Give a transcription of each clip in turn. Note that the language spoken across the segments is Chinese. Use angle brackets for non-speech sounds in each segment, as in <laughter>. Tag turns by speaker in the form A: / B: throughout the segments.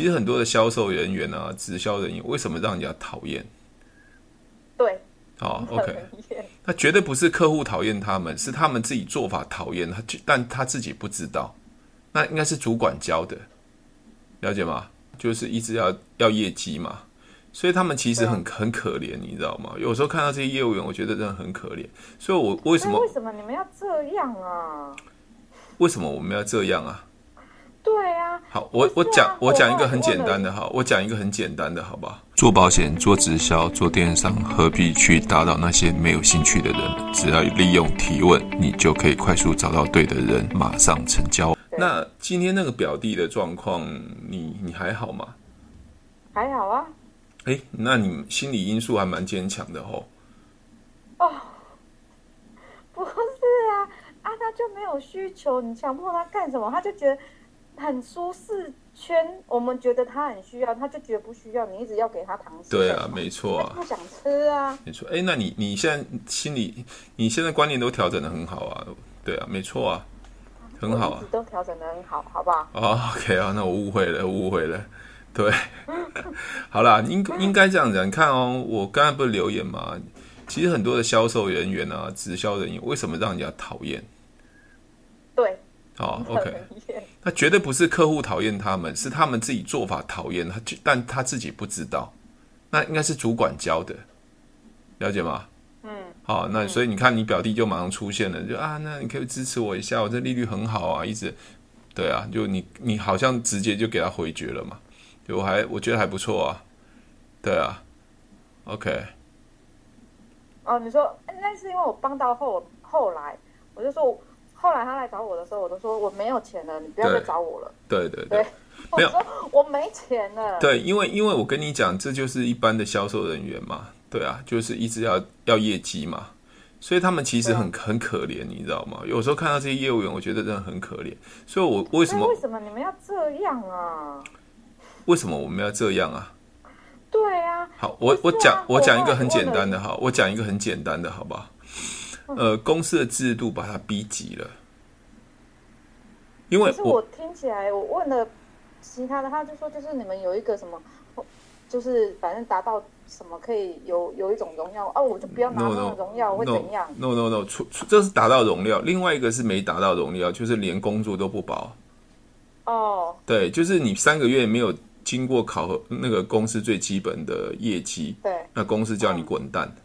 A: 其实很多的销售人员啊，直销人员为什么让人家讨厌？
B: 对，
A: 好，OK，那绝对不是客户讨厌他们，是他们自己做法讨厌他，但他自己不知道。那应该是主管教的，了解吗？就是一直要要业绩嘛，所以他们其实很很可怜，你知道吗？有时候看到这些业务员，我觉得真的很可怜。所以我为什么？
B: 为什么你们要这样啊？
A: 为什么我们要这样啊？
B: 对啊。
A: 好，我我讲我讲一个很简单的，哈，我讲一个很简单的，好不好？做保险、做直销、做电商，何必去打扰那些没有兴趣的人？只要利用提问，你就可以快速找到对的人，马上成交。那今天那个表弟的状况，你你还好吗？
B: 还好啊。
A: 哎，那你心理因素还蛮坚强的哦。
B: 哦，不是啊，啊，他就没有需求，你强迫他干什么，他就觉得很舒适圈。我们觉得他很需要，他就觉得不需要。你一直要给他糖吃，
A: 对啊，没错啊，
B: 不想吃啊，
A: 没错。哎，那你你现在心里，你现在观念都调整的很好啊，对啊，没错啊。很好啊，
B: 都调整的很好，好不好？
A: 哦，OK 啊，那我误会了，误会了。对，<laughs> 好啦，应应该这样讲。你看哦，我刚才不是留言吗？其实很多的销售人员啊，直销人员为什么让人家讨厌？
B: 对，
A: 哦，OK，那绝对不是客户讨厌他们，是他们自己做法讨厌他，但他自己不知道。那应该是主管教的，了解吗？嗯好，那所以你看，你表弟就马上出现了，就啊，那你可以支持我一下，我这利率很好啊，一直，对啊，就你你好像直接就给他回绝了嘛，就我还我觉得还不错啊，对啊，OK。
B: 哦，你说那是因为我帮到后后来，我就说后来他来找我的时候，我都说我没有钱了，你不要再找我了。
A: 对对对，对，<laughs>
B: 没有，我没钱了。
A: 对，因为因为我跟你讲，这就是一般的销售人员嘛。对啊，就是一直要要业绩嘛，所以他们其实很很可怜，你知道吗？有时候看到这些业务员，我觉得真的很可怜。所以，我为什么
B: 为什么你们要这样啊？
A: 为什么我们要这样啊？
B: 对啊。
A: 好，我我讲我讲一个很简单的哈，我讲一个很简单的，好不好？呃，公司的制度把他逼急了，因为
B: 是我听起来，我问了其他的，他就说就是你们有一个什么。就是反正达到什么可以有有一种荣耀哦，我就不要拿那种荣耀会怎样
A: ？No no no，出这是达到荣耀，另外一个是没达到荣耀，就是连工作都不保。
B: 哦、oh.，
A: 对，就是你三个月没有经过考核，那个公司最基本的业绩，
B: 对，
A: 那公司叫你滚蛋，嗯、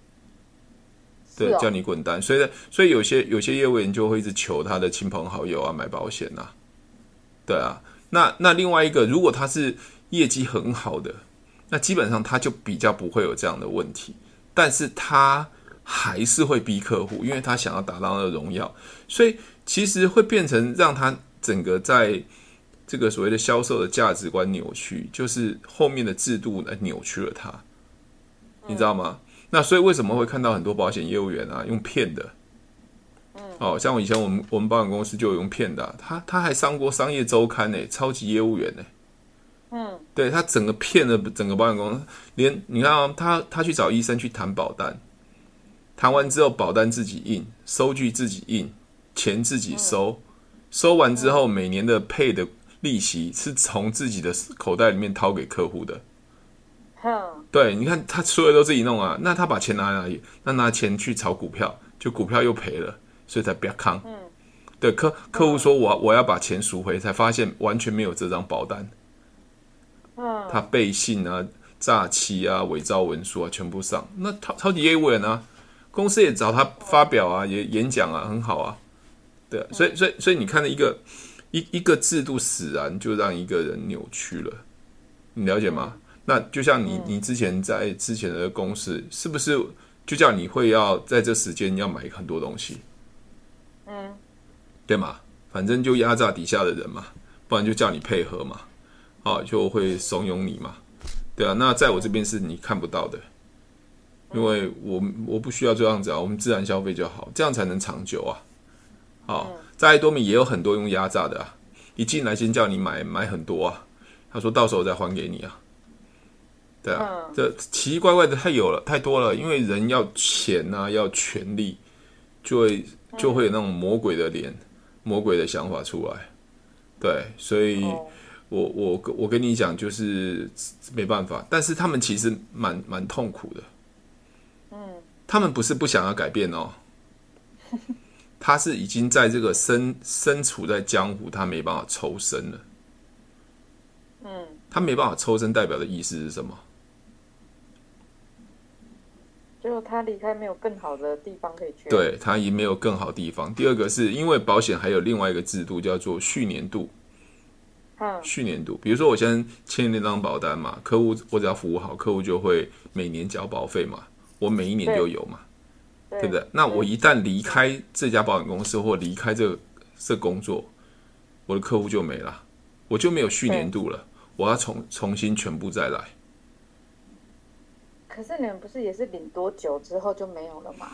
A: 对、哦，叫你滚蛋。所以，所以有些有些业务员就会一直求他的亲朋好友啊买保险呐、啊，对啊。那那另外一个，如果他是业绩很好的。那基本上他就比较不会有这样的问题，但是他还是会逼客户，因为他想要达到那个荣耀，所以其实会变成让他整个在这个所谓的销售的价值观扭曲，就是后面的制度来扭曲了他，你知道吗？那所以为什么会看到很多保险业务员啊用骗的？哦，像我以前我们我们保险公司就有用骗的啊，他他还上过商业周刊呢，超级业务员呢。
B: 嗯，
A: 对他整个骗了整个保险公司，连你看啊、哦，他他去找医生去谈保单，谈完之后保单自己印，收据自己印，钱自己收，嗯、收完之后每年的配的利息是从自己的口袋里面掏给客户的。
B: 嗯，
A: 对，你看他所有都自己弄啊，那他把钱拿哪里？那拿钱去炒股票，就股票又赔了，所以才不要扛。嗯，对客客户说我我要把钱赎回，才发现完全没有这张保单。
B: 嗯，
A: 他背信啊、诈欺啊、伪造文书啊，全部上。那超超级业务员啊，公司也找他发表啊，也演讲啊，很好啊。对啊，所以所以所以你看了一个一一个制度使然，就让一个人扭曲了。你了解吗？那就像你你之前在之前的公司，是不是就叫你会要在这时间要买很多东西？
B: 嗯，
A: 对嘛？反正就压榨底下的人嘛，不然就叫你配合嘛。啊，就会怂恿你嘛，对啊。那在我这边是你看不到的，因为我我不需要这样子啊，我们自然消费就好，这样才能长久啊。好，在多米也有很多用压榨的啊，一进来先叫你买买很多啊，他说到时候再还给你啊。对啊，这奇奇怪怪的太有了，太多了，因为人要钱啊，要权力，就会就会有那种魔鬼的脸、魔鬼的想法出来。对，所以。我我我跟你讲，就是没办法。但是他们其实蛮蛮痛苦的。嗯，他们不是不想要改变哦，他是已经在这个身身处在江湖，他没办法抽身了。嗯，他没办法抽身，代表的意思是什么？
B: 就他离开没有更好的地方可以去。
A: 对，他已经没有更好地方。第二个是因为保险还有另外一个制度叫做续年度。嗯，续年度，比如说我先签那张保单嘛，客户我只要服务好，客户就会每年交保费嘛，我每一年就有嘛，对，对不对？那我一旦离开这家保险公司或离开这个这工作，我的客户就没了，我就没有续年度了，我要重重新全部再来。
B: 可是你们不是也是领多久之后就没有了吗？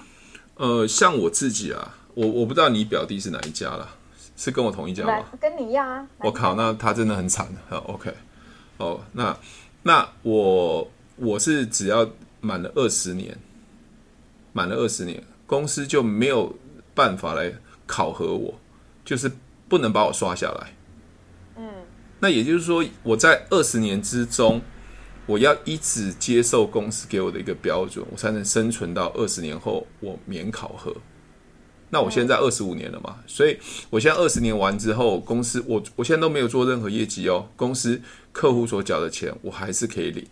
A: 呃，像我自己啊，我我不知道你表弟是哪一家啦。是跟我同一家吗？
B: 跟你一样啊！
A: 我靠，那他真的很惨。好，OK，哦，那那我我是只要满了二十年，满了二十年，公司就没有办法来考核我，就是不能把我刷下来。嗯，那也就是说，我在二十年之中，我要一直接受公司给我的一个标准，我才能生存到二十年后，我免考核。那我现在二十五年了嘛，所以我现在二十年完之后，公司我我现在都没有做任何业绩哦，公司客户所缴的钱我还是可以领。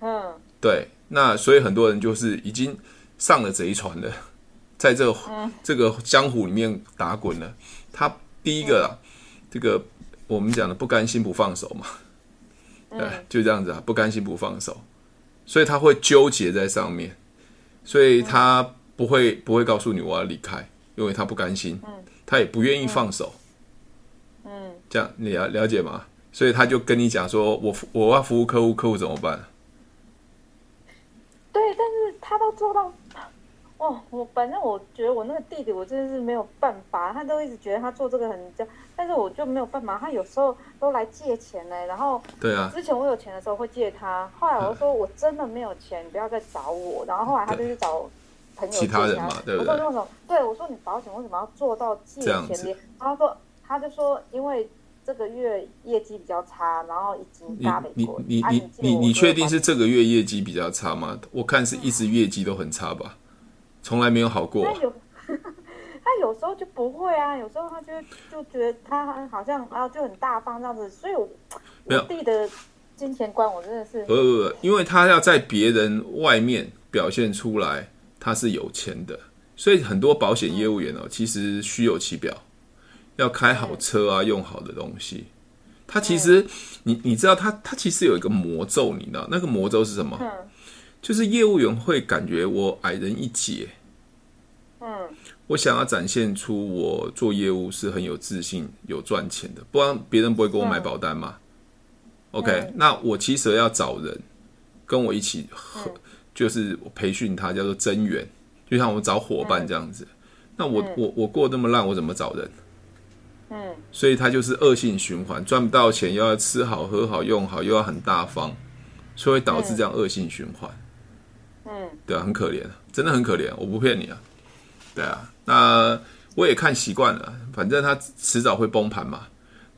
A: 嗯，对，那所以很多人就是已经上了贼船了，<laughs> 在这个这个江湖里面打滚了。他第一个啊，这个我们讲的不甘心不放手嘛，对，就这样子啊，不甘心不放手，所以他会纠结在上面，所以他。不会不会告诉你我要离开，因为他不甘心，嗯、他也不愿意放手，嗯，嗯这样你了了解吗？所以他就跟你讲说，我我要服务客户，客户怎么办？
B: 对，但是他都做到，哦，我反正我觉得我那个弟弟，我真的是没有办法，他都一直觉得他做这个很这样，但是我就没有办法，他有时候都来借钱呢，然后对啊，之前我有钱的时候会借他，后来我就说我真的没有钱，你不要再找我，然后后来他就去找。
A: 其他人嘛，对不对？
B: 我说为什么？对，我说你保险为什么要做到借钱？他说，他就说，因为这个月业绩比较差，然后已经大美国。
A: 你你你你你确定是这个月业绩比较差吗？我看是一直业绩都很差吧，从来没有好过。
B: 他有，<laughs> 他有时候就不会啊，有时候他就就觉得他好像啊就很大方这样子，所以我我弟的金钱观我真的是。
A: 不不不，因为他要在别人外面表现出来。他是有钱的，所以很多保险业务员哦，其实虚有其表，要开好车啊，用好的东西。他其实，你你知道，他他其实有一个魔咒，你知道那个魔咒是什么？就是业务员会感觉我矮人一截。嗯，我想要展现出我做业务是很有自信、有赚钱的，不然别人不会给我买保单嘛。OK，那我其实要找人跟我一起合。就是我培训他叫做增援，就像我们找伙伴这样子。嗯、那我、嗯、我我过那么烂，我怎么找人？嗯，所以他就是恶性循环，赚不到钱，又要吃好喝好用好，又要很大方，所以会导致这样恶性循环。嗯，对啊，很可怜，真的很可怜，我不骗你啊。对啊，那我也看习惯了，反正他迟早会崩盘嘛。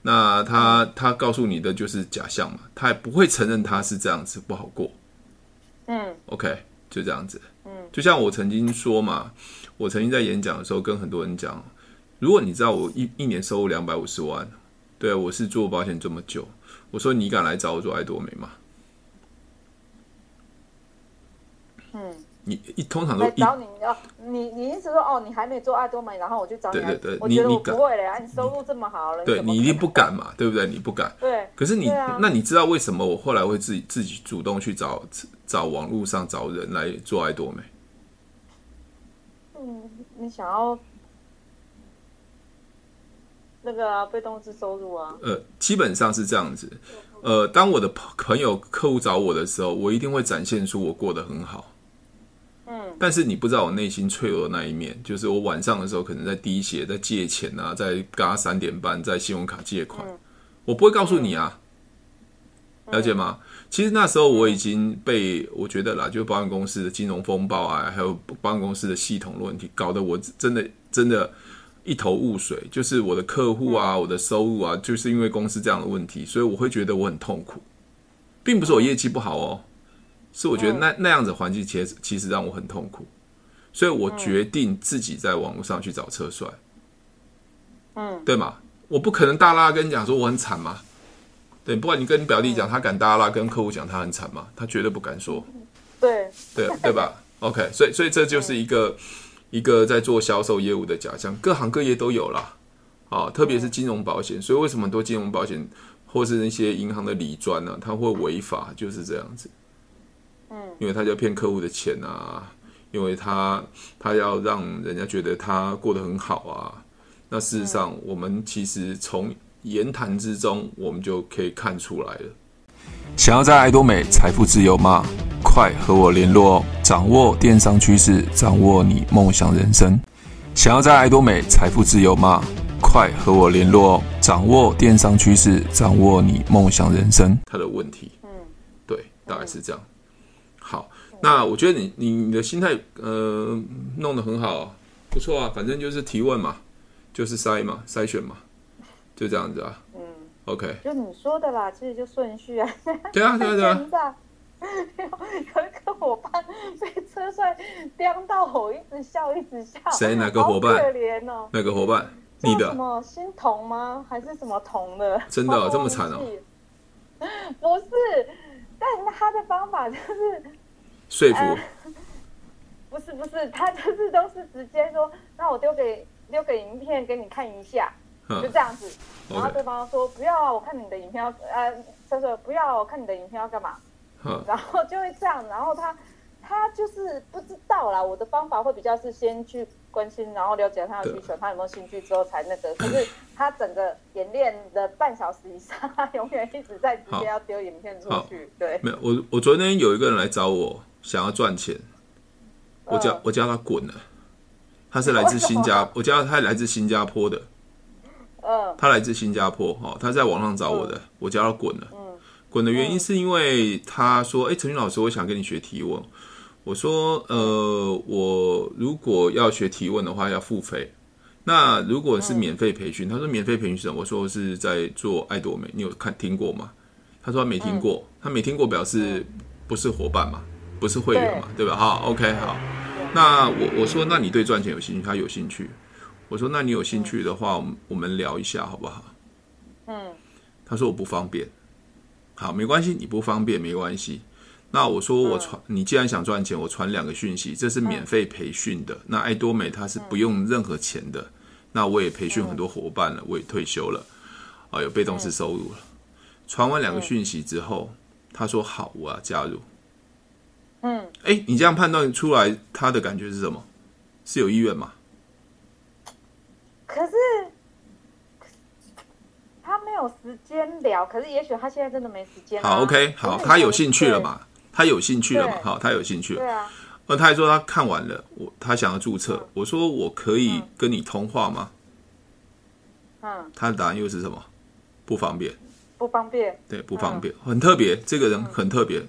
A: 那他他告诉你的就是假象嘛，他也不会承认他是这样子不好过。嗯，OK，就这样子。嗯，就像我曾经说嘛，我曾经在演讲的时候跟很多人讲，如果你知道我一一年收入两百五十万，对，我是做保险这么久，我说你敢来找我做爱多美吗？嗯。你一通常都
B: 来找你哦，你你意思说哦，你还没做爱多美，然后我就找你。对对对，我觉得我不会了呀，你收入这么好了，
A: 对你一定不敢嘛，对不对？你不敢。对。可是你，那你知道为什么我后来会自己自己主动去找找网络上找人来做爱多美？
B: 嗯，你想要那个被动式收入啊？
A: 呃，基本上是这样子。呃，当我的朋友客户找我的时候，我一定会展现出我过得很好。但是你不知道我内心脆弱的那一面，就是我晚上的时候可能在滴血，在借钱啊，在嘎三点半在信用卡借款，我不会告诉你啊，了解吗？其实那时候我已经被我觉得啦，就保险公司的金融风暴啊，还有保险公司的系统问题，搞得我真的真的一头雾水，就是我的客户啊，我的收入啊，就是因为公司这样的问题，所以我会觉得我很痛苦，并不是我业绩不好哦，是我觉得那那样子环境其实其实让我很痛苦，所以我决定自己在网络上去找车帅，嗯，对吗？我不可能大拉跟你讲说我很惨嘛，对，不管你跟你表弟讲，他敢大拉跟客户讲他很惨吗？他绝对不敢说，
B: 对，
A: 对对吧？<laughs> OK，所以所以这就是一个。一个在做销售业务的假象，各行各业都有啦，啊，特别是金融保险。所以为什么很多金融保险或是那些银行的理专呢？他会违法，就是这样子。嗯，因为他就要骗客户的钱啊，因为他他要让人家觉得他过得很好啊。那事实上，我们其实从言谈之中，我们就可以看出来了。
C: 想要在爱多美财富自由吗？快和我联络哦！掌握电商趋势，掌握你梦想人生。想要在爱多美财富自由吗？快和我联络哦！掌握电商趋势，掌握你梦想人生。
A: 他的问题，嗯，对，大概是这样。好，那我觉得你你你的心态，呃，弄得很好，不错啊。反正就是提问嘛，就是筛嘛，筛选嘛，就这样子啊。嗯，OK，
B: 就你说的啦，其实就顺序啊。
A: 对啊，对啊，对啊。<laughs>
B: 有有一个伙伴被车帅刁到，我一直笑，一直笑。
A: 谁？哪个伙伴？
B: 可怜哦。
A: 哪个伙伴？你的？
B: 什么新童吗？还是什么童的？
A: 真的、哦、这么惨哦？
B: 不是，但他的方法就是
A: 说服、呃。<laughs>
B: 不是不是，他就是都是直接说，那我丢给丢给影片给你看一下，就这样子。然后对方说不要啊，我看你的影片要呃，他说不要，我看你的影片要干嘛？然后就会这样，然后他他就是不知道啦。我的方法会比较是先去关心，然后了解他的需求，他有没有兴趣之后才那个。可是他整个演练的半小时以上，<laughs> 他永远一直在直接要丢影片出去。对，
A: 没有我我昨天有一个人来找我，想要赚钱，我叫、呃、我叫他滚了。他是来自新加，我叫他来自新加坡的。嗯，他来自新加坡哈，他在网上找我的，呃、我叫他滚了。嗯滚的原因是因为他说：“哎，陈俊老师，我想跟你学提问。”我说：“呃，我如果要学提问的话，要付费。那如果是免费培训，他说免费培训是什么？我说是在做爱多美，你有看听过吗？他说他没听过，他没听过表示不是伙伴嘛，不是会员嘛，对吧？好，OK，好。那我我说，那你对赚钱有兴趣？他有兴趣。我说，那你有兴趣的话，我们我们聊一下好不好？嗯。他说我不方便。好，没关系，你不方便没关系。那我说我传，你既然想赚钱，我传两个讯息，这是免费培训的。那爱多美它是不用任何钱的。那我也培训很多伙伴了，我也退休了，啊，有被动式收入了。传完两个讯息之后，他说好，我要加入。嗯，哎，你这样判断出来他的感觉是什么？是有意愿吗？
B: 可是他没。有时间聊，可是也许他现在真的没时间。
A: 好，OK，好，他有兴趣了嘛？他有兴趣了嘛？好，他有兴趣了。对啊。那他还说他看完了，我他想要注册。我说我可以跟你通话吗？嗯。他的答案又是什么？不方便。
B: 不方便。
A: 对，不方便，很特别。这个人很特别，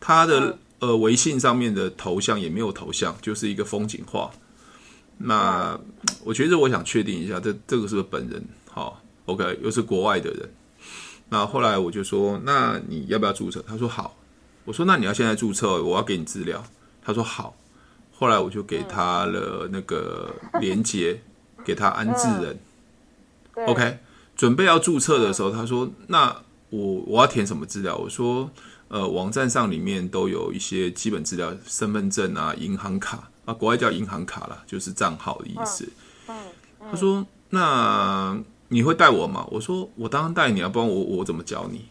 A: 他的呃微信上面的头像也没有头像，就是一个风景画。那我觉得我想确定一下，这这个是不是本人？好。OK，又是国外的人。那后来我就说，那你要不要注册？他说好。我说那你要现在注册，我要给你资料。他说好。后来我就给他了那个连接，给他安置人。OK，准备要注册的时候，他说那我我要填什么资料？我说呃，网站上里面都有一些基本资料，身份证啊、银行卡啊，国外叫银行卡啦，就是账号的意思。他说那。你会带我吗？我说我当然带你啊，不然我我怎么教你？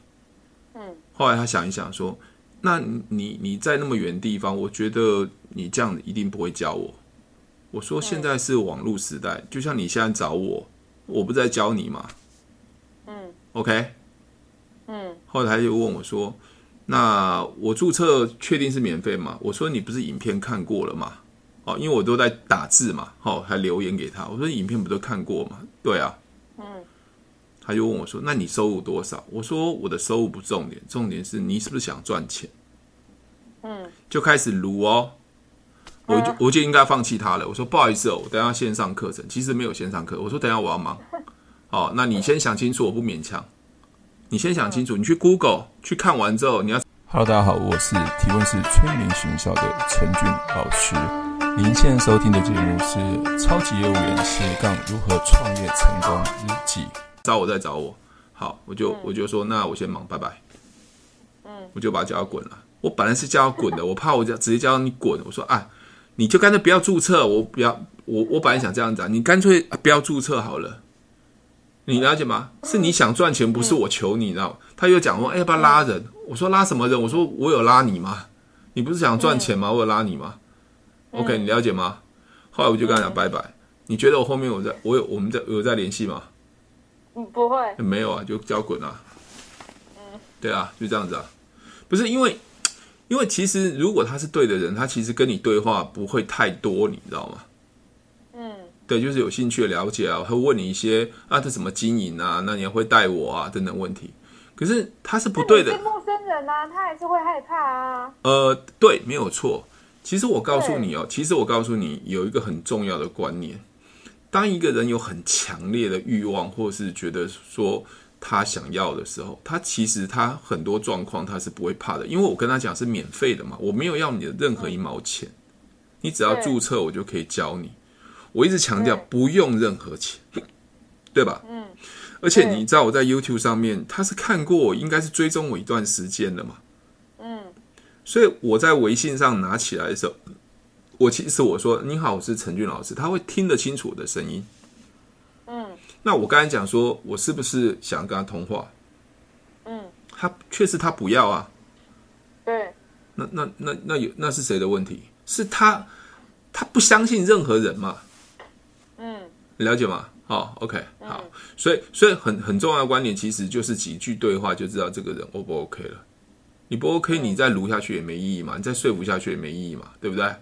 A: 嗯。后来他想一想说，那你你在那么远地方，我觉得你这样一定不会教我。我说现在是网络时代，就像你现在找我，我不在教你吗？嗯。OK。嗯。后来他就问我说，那我注册确定是免费吗？我说你不是影片看过了吗？哦，因为我都在打字嘛，哦，还留言给他。我说影片不都看过吗？对啊。他就问我说：“那你收入多少？”我说：“我的收入不重点，重点是你是不是想赚钱？”嗯，就开始撸哦。我就我就应该放弃他了。我说不好意思哦，我等下线上课程，其实没有线上课。我说等下我要忙，<laughs> 哦，那你先想清楚，我不勉强。你先想清楚，你去 Google 去看完之后，你要。
C: Hello，大家好，我是提问是催眠学校的陈俊老师。您现在收听的节目是《超级业务员斜杠如何创业成功日记》。
A: 找我再找我，好，我就我就说，那我先忙，拜拜。嗯，我就把他叫他滚了。我本来是叫他滚的，我怕我叫直接叫你滚。我说啊。你就干脆不要注册，我不要，我我本来想这样子啊，你干脆不要注册好了，你了解吗？是你想赚钱，不是我求你，你知道吗？他又讲说，哎，要不要拉人？我说拉什么人？我说我有拉你吗？你不是想赚钱吗？我有拉你吗？OK，你了解吗？后来我就跟他讲拜拜。你觉得我后面我在，我有我们在有在联系吗？
B: 嗯，不会，
A: 没有啊，就交滚啊。嗯，对啊，就这样子啊，不是因为。因为其实，如果他是对的人，他其实跟你对话不会太多，你知道吗？嗯，对，就是有兴趣的了解啊，会问你一些啊，他怎么经营啊？那你也会带我啊，等等问题。可是他是不对的，
B: 陌生人啊，他还是会害怕啊。
A: 呃，对，没有错。其实我告诉你哦，其实我告诉你有一个很重要的观念：当一个人有很强烈的欲望，或是觉得说。他想要的时候，他其实他很多状况他是不会怕的，因为我跟他讲是免费的嘛，我没有要你的任何一毛钱，你只要注册我就可以教你。我一直强调不用任何钱，对吧？嗯。而且你知道我在 YouTube 上面，他是看过我，应该是追踪我一段时间的嘛。嗯。所以我在微信上拿起来的时候，我其实我说你好，我是陈俊老师，他会听得清楚我的声音。嗯那我刚才讲说，我是不是想跟他通话？嗯，他确实他不要啊。
B: 对。
A: 那那那那有那是谁的问题？是他他不相信任何人嘛？嗯，了解吗？哦，OK，好。所以所以很很重要的观点，其实就是几句对话就知道这个人 O 不 OK 了。你不 OK，你再撸下去也没意义嘛，你再说服下去也没意义嘛，对不对？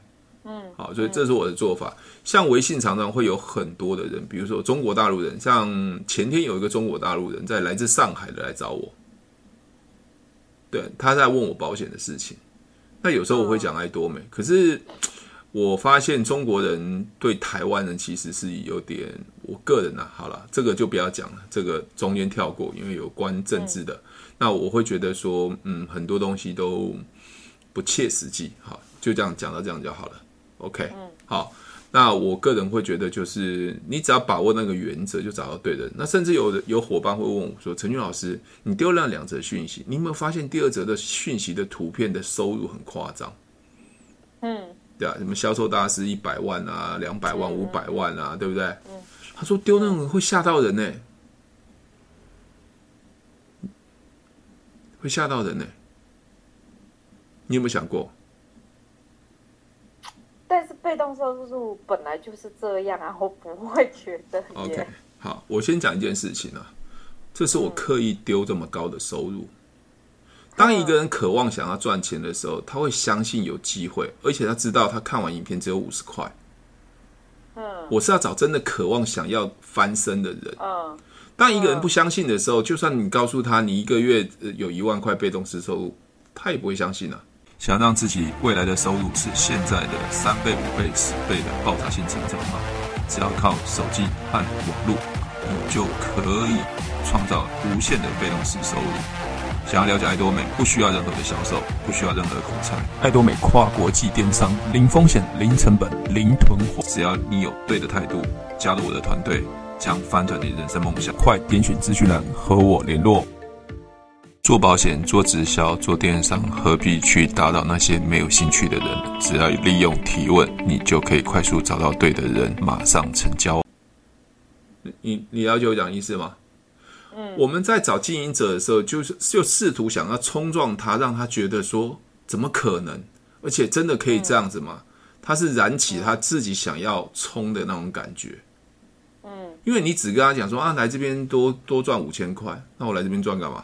A: 嗯，好，所以这是我的做法。像微信常常会有很多的人，比如说中国大陆人，像前天有一个中国大陆人在来自上海的来找我，对，他在问我保险的事情。那有时候我会讲爱多美，可是我发现中国人对台湾人其实是有点，我个人啊，好了，这个就不要讲了，这个中间跳过，因为有关政治的。那我会觉得说，嗯，很多东西都不切实际，好，就这样讲到这样就好了。OK，好，那我个人会觉得，就是你只要把握那个原则，就找到对的人。那甚至有的有伙伴会问我说：“陈俊老师，你丢了两则讯息，你有没有发现第二则的讯息的图片的收入很夸张？”嗯，对啊，什么销售大师一百万啊，两百万、五百万啊，对不对？嗯，他说丢那种会吓到人呢，会吓到人呢。你有没有想
B: 过？被动收入本来就是这样啊，我不会觉得。
A: OK，好，我先讲一件事情啊，这是我刻意丢这么高的收入。当一个人渴望想要赚钱的时候，他会相信有机会，而且他知道他看完影片只有五十块。嗯，我是要找真的渴望想要翻身的人。嗯，当一个人不相信的时候，就算你告诉他你一个月有一万块被动式收入，他也不会相信啊。
C: 想让自己未来的收入是现在的三倍、五倍、十倍的爆炸性成长吗？只要靠手机和网络，你就可以创造无限的被动式收入。想要了解爱多美，不需要任何的销售，不需要任何的口才。爱多美跨国际电商，零风险、零成本、零囤货。只要你有对的态度，加入我的团队，将翻转你的人生梦想。快点选资讯栏和我联络。做保险、做直销、做电商，何必去打扰那些没有兴趣的人？只要利用提问，你就可以快速找到对的人，马上成交。
A: 你你了解我讲意思吗？嗯，我们在找经营者的时候，就是就试图想要冲撞他，让他觉得说怎么可能？而且真的可以这样子吗？他是燃起他自己想要冲的那种感觉。嗯，因为你只跟他讲说啊，来这边多多赚五千块，那我来这边赚干嘛？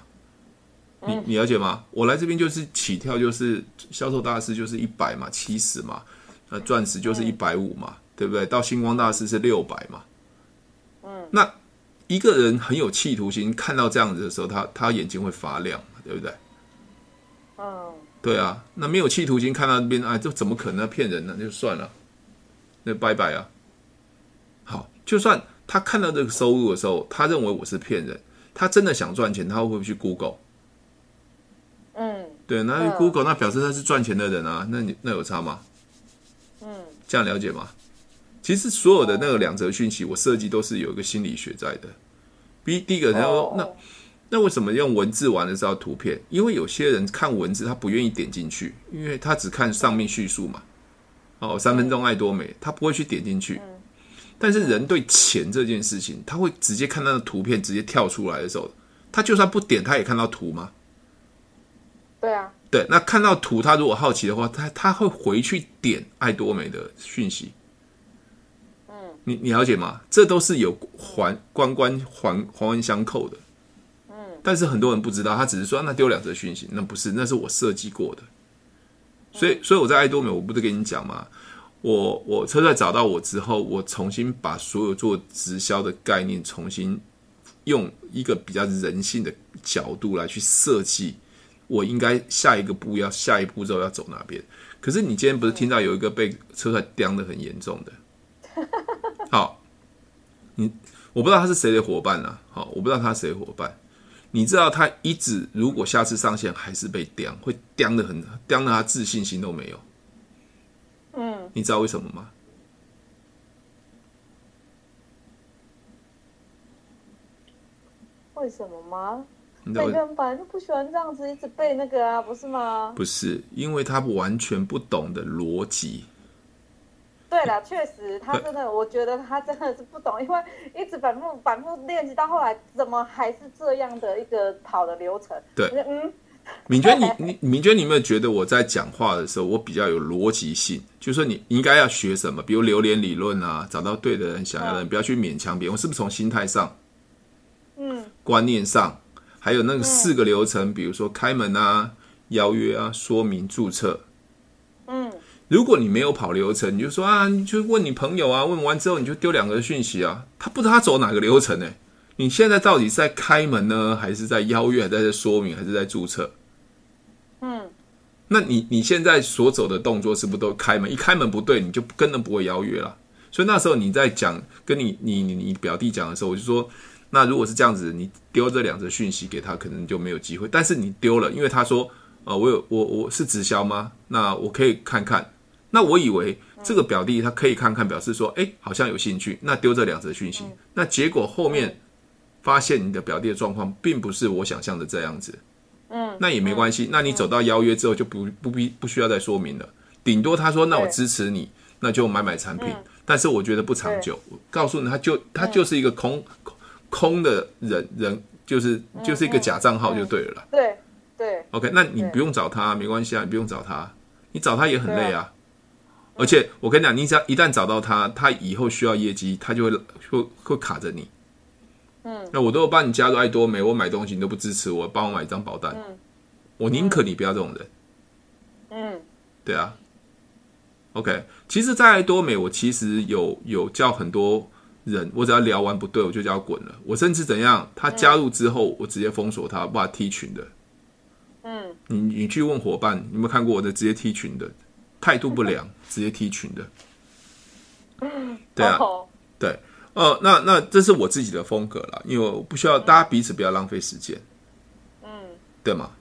A: 你你了解吗？我来这边就是起跳，就是销售大师就是一百嘛，七十嘛，呃，钻石就是一百五嘛，对不对？到星光大师是六百嘛。嗯，那一个人很有企图心，看到这样子的时候，他他眼睛会发亮，对不对？
B: 嗯，
A: 对啊，那没有企图心看到那边，哎，这怎么可能骗人呢？那就算了，那拜拜啊。好，就算他看到这个收入的时候，他认为我是骗人，他真的想赚钱，他会不会去 Google？
B: 嗯，
A: 对，那 Google 那表示他是赚钱的人啊，那你那有差吗？
B: 嗯，
A: 这样了解吗？其实所有的那个两则讯息，我设计都是有一个心理学在的。第第一个，然后那。那为什么用文字玩的时候要图片？因为有些人看文字他不愿意点进去，因为他只看上面叙述嘛。哦，三分钟爱多美，他不会去点进去。但是人对钱这件事情，他会直接看到的图片直接跳出来的时候，他就算不点，他也看到图吗？
B: 对啊。
A: 对，那看到图，他如果好奇的话，他他会回去点爱多美的讯息。嗯，你你了解吗？这都是有环关关环环环相扣的。嗯但是很多人不知道，他只是说那丢两则讯息，那不是，那是我设计过的。所以，所以我在爱多美，我不是跟你讲吗？我我车帅找到我之后，我重新把所有做直销的概念，重新用一个比较人性的角度来去设计，我应该下一个步要下一步骤要走哪边。可是你今天不是听到有一个被车帅刁的很严重的？<laughs> 好，你我不知道他是谁的伙伴啊？好，我不知道他是谁的伙伴。你知道他一直如果下次上线还是被刁，会刁的很，刁的他自信心都没有。
B: 嗯，
A: 你知道为什么吗？
B: 为什么吗？每个人本来就不喜欢这样子一直背那个啊，不是吗？
A: 不是，因为他完全不懂的逻辑。
B: 对了，确实，他真的，我觉得他真的是不懂，因为一直反复反复练习到后来，怎么还是这样的一个跑的流程？
A: 对，
B: 嗯，
A: 敏娟，你 <laughs> 你敏娟，你有没有觉得我在讲话的时候，我比较有逻辑性？就是说你应该要学什么，比如榴莲理论啊，找到对的人，想要的人，嗯、不要去勉强别人。我是不是从心态上，
B: 嗯，
A: 观念上，还有那个四个流程，嗯、比如说开门啊、邀约啊、说明、注册，嗯。如果你没有跑流程，你就说啊，你就问你朋友啊，问完之后你就丢两个讯息啊，他不知道他走哪个流程呢？你现在到底是在开门呢，还是在邀约，还是在说明，还是在注册？嗯，那你你现在所走的动作是不是都开门？一开门不对，你就根本不会邀约了。所以那时候你在讲跟你你你你表弟讲的时候，我就说，那如果是这样子，你丢这两则讯息给他，可能就没有机会。但是你丢了，因为他说，呃，我有我我是直销吗？那我可以看看。那我以为这个表弟他可以看看，表示说，哎，好像有兴趣。那丢这两则讯息，那结果后面发现你的表弟的状况并不是我想象的这样子。嗯，那也没关系。那你走到邀约之后就不不必不需要再说明了。顶多他说，那我支持你，那就买买产品。但是我觉得不长久。我告诉你，他就他就是一个空空的人人，就是就是一个假账号就对了啦。
B: 对对。
A: OK，那你不用找他，没关系啊，你不用找他，你找他也很累啊。而且我跟你讲，你只要一旦找到他，他以后需要业绩，他就会会会卡着你。嗯，那我都有帮你加入爱多美，我买东西你都不支持我，帮我买一张保单。嗯，我宁可你不要这种人。嗯，对啊。OK，其实，在爱多美，我其实有有叫很多人，我只要聊完不对，我就叫他滚了。我甚至怎样，他加入之后，我直接封锁他，把他踢群的。嗯，你你去问伙伴，你有没有看过我的直接踢群的？态度不良，直接踢群的。<laughs> 对啊，对，呃，那那这是我自己的风格了，因为我不需要大家彼此不要浪费时间，嗯，对吗？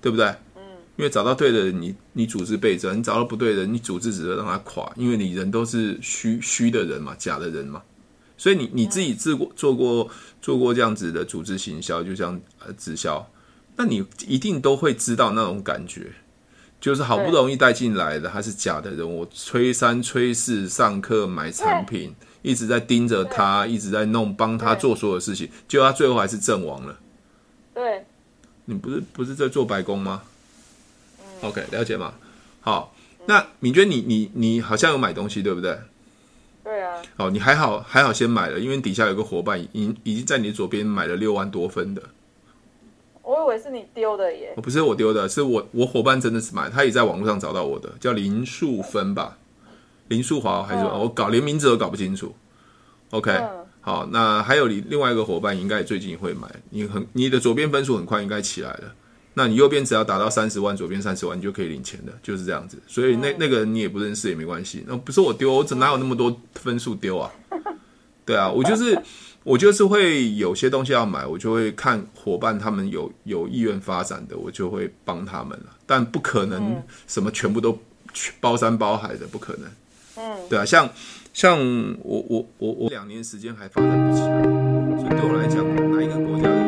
A: 对不对？嗯，因为找到对的人，你你组织倍增；你找到不对的人，你组织只会让他垮，因为你人都是虚虚的人嘛，假的人嘛，所以你你自己做过做过做过这样子的组织行销，就像呃直销，那你一定都会知道那种感觉。就是好不容易带进来的，他是假的人。我催三催四上课买产品，一直在盯着他，一直在弄帮他做所有事情，结果他最后还是阵亡了。
B: 对，
A: 你不是不是在做白工吗？OK，了解吗？好，那敏娟，你你你好像有买东西，对不对？
B: 对啊。
A: 哦，你还好还好先买了，因为底下有个伙伴已经已经在你左边买了六万多分的。
B: 我以为是你丢的耶，
A: 不是我丢的，是我我伙伴真的是买，他也在网络上找到我的，叫林树芬吧，林树华还是、嗯、我搞连名字都搞不清楚。OK，、嗯、好，那还有你另外一个伙伴应该也最近会买，你很你的左边分数很快应该起来了，那你右边只要达到三十万，左边三十万，你就可以领钱的，就是这样子。所以那那个人你也不认识也没关系，那不是我丢，我怎哪有那么多分数丢啊？对啊，我就是我就是会有些东西要买，我就会看伙伴他们有有意愿发展的，我就会帮他们了。但不可能什么全部都包山包海的，不可能。嗯，对啊，像像我我我我两年时间还发展不起来，所以对我来讲，哪一个国家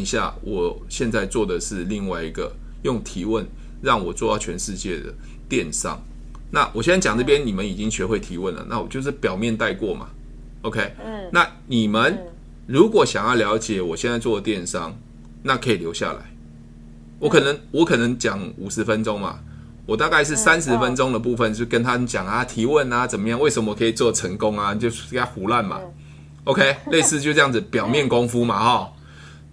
A: 一下，我现在做的是另外一个用提问让我做到全世界的电商。那我现在讲这边，你们已经学会提问了，那我就是表面带过嘛。OK，嗯，那你们如果想要了解我现在做的电商，那可以留下来。我可能我可能讲五十分钟嘛，我大概是三十分钟的部分，就跟他们讲啊，提问啊，怎么样，为什么可以做成功啊，就是给他胡乱嘛。OK，类似就这样子，表面功夫嘛，哈。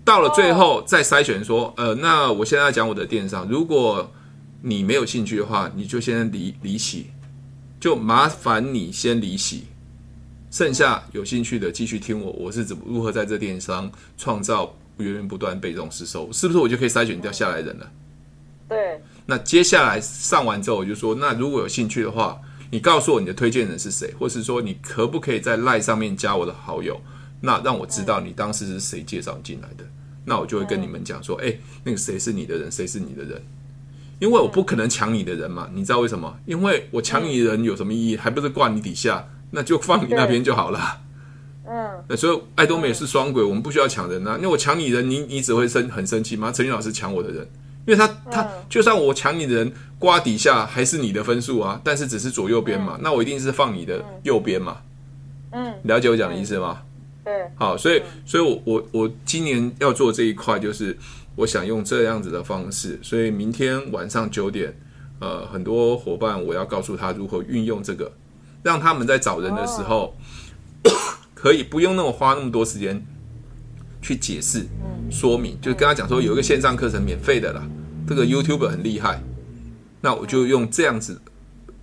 A: 到了最后再筛选说，呃，那我现在要讲我的电商，如果你没有兴趣的话，你就先离离席，就麻烦你先离席。剩下有兴趣的继续听我，我是怎么如何在这电商创造源源不断被动式收入，是不是我就可以筛选掉下来人了？
B: 对。那
A: 接下来上完之后，我就说，那如果有兴趣的话。你告诉我你的推荐人是谁，或是说你可不可以在赖上面加我的好友？那让我知道你当时是谁介绍进来的，那我就会跟你们讲说，哎，那个谁是你的人，谁是你的人？因为我不可能抢你的人嘛，你知道为什么？因为我抢你的人有什么意义？还不是挂你底下，那就放你那边就好了。嗯，那所以爱多美是双轨，我们不需要抢人啊。因为我抢你人，你你只会生很生气吗？陈宇老师抢我的人。因为他他就算我抢你的人刮底下还是你的分数啊，但是只是左右边嘛，那我一定是放你的右边嘛。嗯，了解我讲的意思吗？
B: 对，
A: 好，所以所以我我我今年要做这一块，就是我想用这样子的方式，所以明天晚上九点，呃，很多伙伴我要告诉他如何运用这个，让他们在找人的时候，哦、<coughs> 可以不用那么花那么多时间去解释、嗯、说明，就跟他讲说有一个线上课程免费的啦，这个 YouTuber 很厉害，那我就用这样子。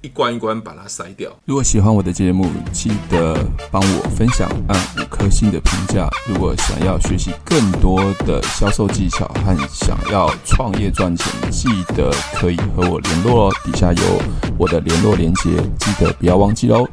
A: 一关一关把它筛掉。
C: 如果喜欢我的节目，记得帮我分享，按五颗星的评价。如果想要学习更多的销售技巧和想要创业赚钱，记得可以和我联络哦。底下有我的联络连接，记得不要忘记哦。